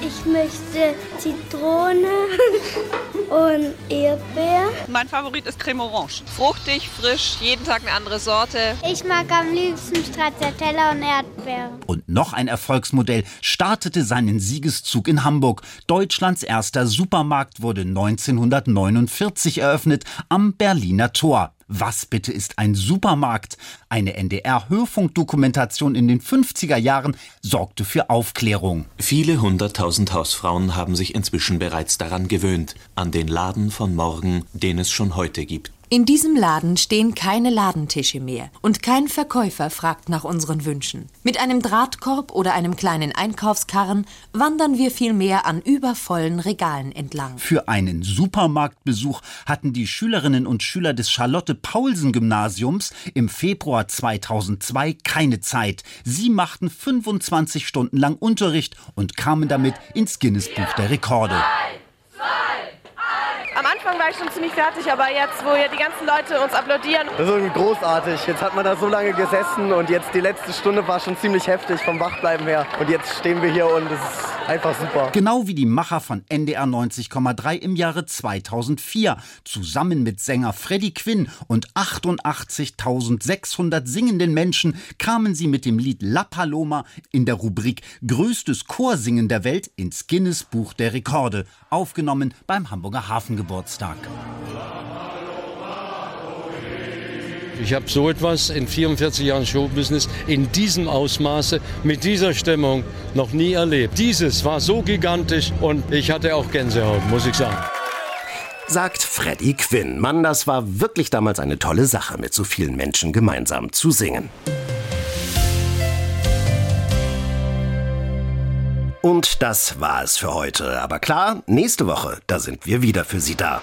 Ich möchte Zitrone und Erdbeer. Mein Favorit ist Creme Orange. Fruchtig, frisch, jeden Tag eine andere Sorte. Ich mag am liebsten Stracciatella und Erdbeer. Und noch ein Erfolgsmodell startete seinen Siegeszug in Hamburg. Deutschlands erster Supermarkt wurde 1949 eröffnet am Berliner Tor. Was bitte ist ein Supermarkt? Eine NDR-Hörfunkdokumentation in den 50er Jahren sorgte für Aufklärung. Viele hunderttausend Hausfrauen haben sich inzwischen bereits daran gewöhnt, an den Laden von morgen, den es schon heute gibt. In diesem Laden stehen keine Ladentische mehr und kein Verkäufer fragt nach unseren Wünschen. Mit einem Drahtkorb oder einem kleinen Einkaufskarren wandern wir vielmehr an übervollen Regalen entlang. Für einen Supermarktbesuch hatten die Schülerinnen und Schüler des Charlotte-Paulsen-Gymnasiums im Februar 2002 keine Zeit. Sie machten 25 Stunden lang Unterricht und kamen damit ins Guinness-Buch der Rekorde. Am Anfang war ich schon ziemlich fertig, aber jetzt, wo ja die ganzen Leute uns applaudieren. Das ist irgendwie großartig. Jetzt hat man da so lange gesessen und jetzt die letzte Stunde war schon ziemlich heftig vom Wachbleiben her. Und jetzt stehen wir hier und es ist einfach super. Genau wie die Macher von NDR 90,3 im Jahre 2004. Zusammen mit Sänger Freddie Quinn und 88.600 singenden Menschen kamen sie mit dem Lied La Paloma in der Rubrik Größtes Chorsingen der Welt ins Guinness Buch der Rekorde, aufgenommen beim Hamburger Hafengeburtstag. Ich habe so etwas in 44 Jahren Showbusiness in diesem Ausmaße, mit dieser Stimmung noch nie erlebt. Dieses war so gigantisch und ich hatte auch Gänsehaut, muss ich sagen. Sagt Freddie Quinn. Mann, das war wirklich damals eine tolle Sache, mit so vielen Menschen gemeinsam zu singen. Und das war es für heute. Aber klar, nächste Woche, da sind wir wieder für Sie da.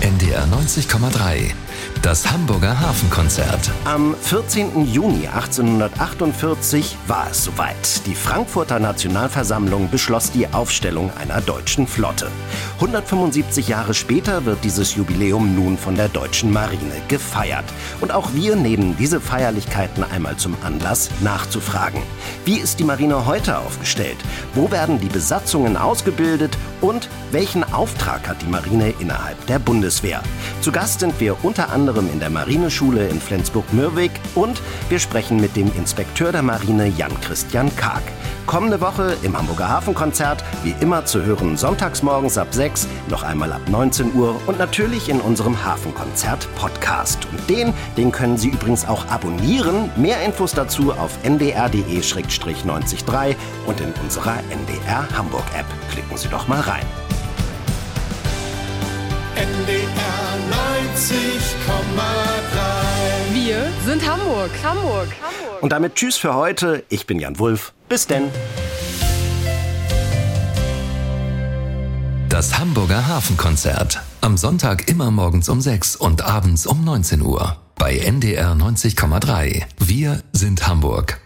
NDR 90,3. Das Hamburger Hafenkonzert. Am 14. Juni 1848 war es soweit. Die Frankfurter Nationalversammlung beschloss die Aufstellung einer deutschen Flotte. 175 Jahre später wird dieses Jubiläum nun von der deutschen Marine gefeiert. Und auch wir nehmen diese Feierlichkeiten einmal zum Anlass, nachzufragen. Wie ist die Marine heute aufgestellt? Wo werden die Besatzungen ausgebildet? Und welchen Auftrag hat die Marine innerhalb der Bundeswehr? Zu Gast sind wir unter anderem in der Marineschule in Flensburg-Mürwik und wir sprechen mit dem Inspekteur der Marine Jan-Christian Karg. Kommende Woche im Hamburger Hafenkonzert, wie immer zu hören sonntags morgens ab 6, noch einmal ab 19 Uhr und natürlich in unserem Hafenkonzert-Podcast. Und den, den können Sie übrigens auch abonnieren. Mehr Infos dazu auf ndr.de-903 und in unserer NDR Hamburg-App. Klicken Sie doch mal rein. NDR 90,3. Wir sind Hamburg. Hamburg. Und damit Tschüss für heute. Ich bin Jan Wulff. Bis denn. Das Hamburger Hafenkonzert. Am Sonntag immer morgens um 6 und abends um 19 Uhr. Bei NDR 90,3. Wir sind Hamburg.